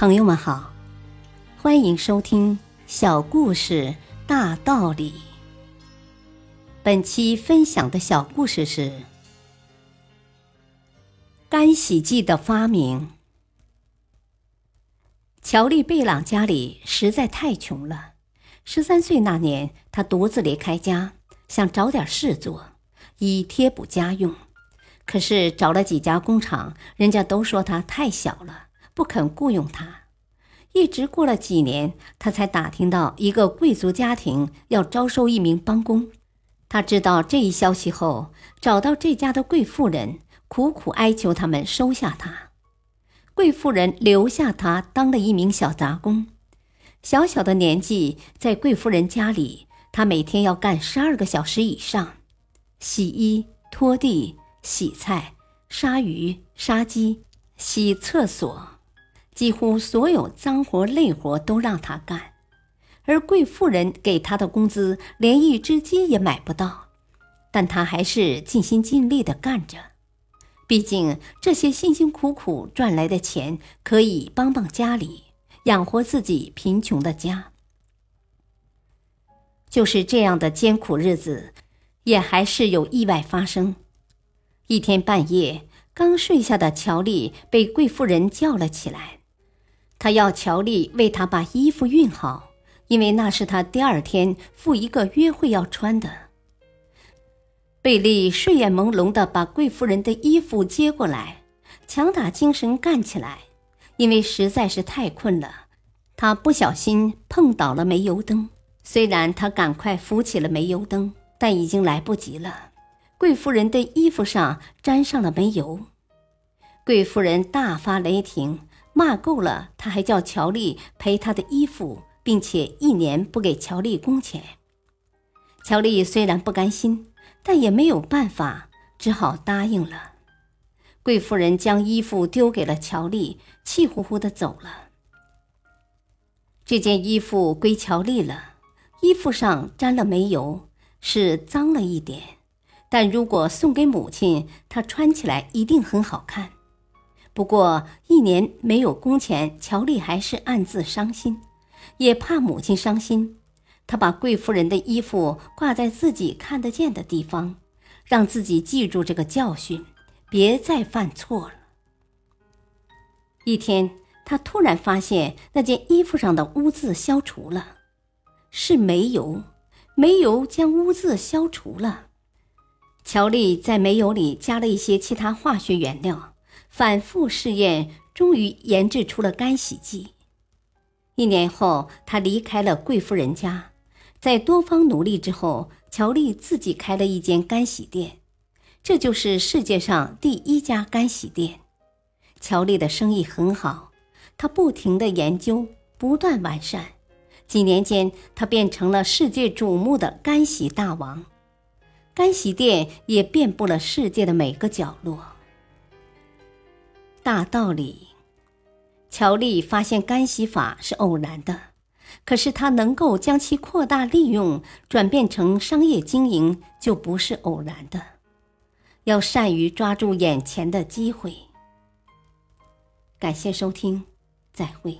朋友们好，欢迎收听《小故事大道理》。本期分享的小故事是干洗剂的发明。乔丽·贝朗家里实在太穷了。十三岁那年，他独自离开家，想找点事做，以贴补家用。可是找了几家工厂，人家都说他太小了。不肯雇佣他，一直过了几年，他才打听到一个贵族家庭要招收一名帮工。他知道这一消息后，找到这家的贵妇人，苦苦哀求他们收下他。贵妇人留下他当了一名小杂工。小小的年纪，在贵妇人家里，他每天要干十二个小时以上，洗衣、拖地、洗菜、杀鱼、杀鸡、洗厕所。几乎所有脏活累活都让他干，而贵妇人给他的工资连一只鸡也买不到，但他还是尽心尽力地干着。毕竟这些辛辛苦苦赚来的钱可以帮帮家里，养活自己贫穷的家。就是这样的艰苦日子，也还是有意外发生。一天半夜，刚睡下的乔丽被贵妇人叫了起来。他要乔丽为他把衣服熨好，因为那是他第二天赴一个约会要穿的。贝利睡眼朦胧地把贵夫人的衣服接过来，强打精神干起来。因为实在是太困了，他不小心碰倒了煤油灯。虽然他赶快扶起了煤油灯，但已经来不及了。贵夫人的衣服上沾上了煤油，贵夫人大发雷霆。骂够了，他还叫乔丽赔他的衣服，并且一年不给乔丽工钱。乔丽虽然不甘心，但也没有办法，只好答应了。贵妇人将衣服丢给了乔丽，气呼呼的走了。这件衣服归乔丽了，衣服上沾了煤油，是脏了一点，但如果送给母亲，她穿起来一定很好看。不过一年没有工钱，乔丽还是暗自伤心，也怕母亲伤心。她把贵夫人的衣服挂在自己看得见的地方，让自己记住这个教训，别再犯错了。一天，他突然发现那件衣服上的污渍消除了，是煤油，煤油将污渍消除了。乔丽在煤油里加了一些其他化学原料。反复试验，终于研制出了干洗剂。一年后，他离开了贵夫人家，在多方努力之后，乔丽自己开了一间干洗店，这就是世界上第一家干洗店。乔丽的生意很好，他不停的研究，不断完善，几年间，他变成了世界瞩目的干洗大王，干洗店也遍布了世界的每个角落。大道理，乔丽发现干洗法是偶然的，可是他能够将其扩大利用，转变成商业经营，就不是偶然的。要善于抓住眼前的机会。感谢收听，再会。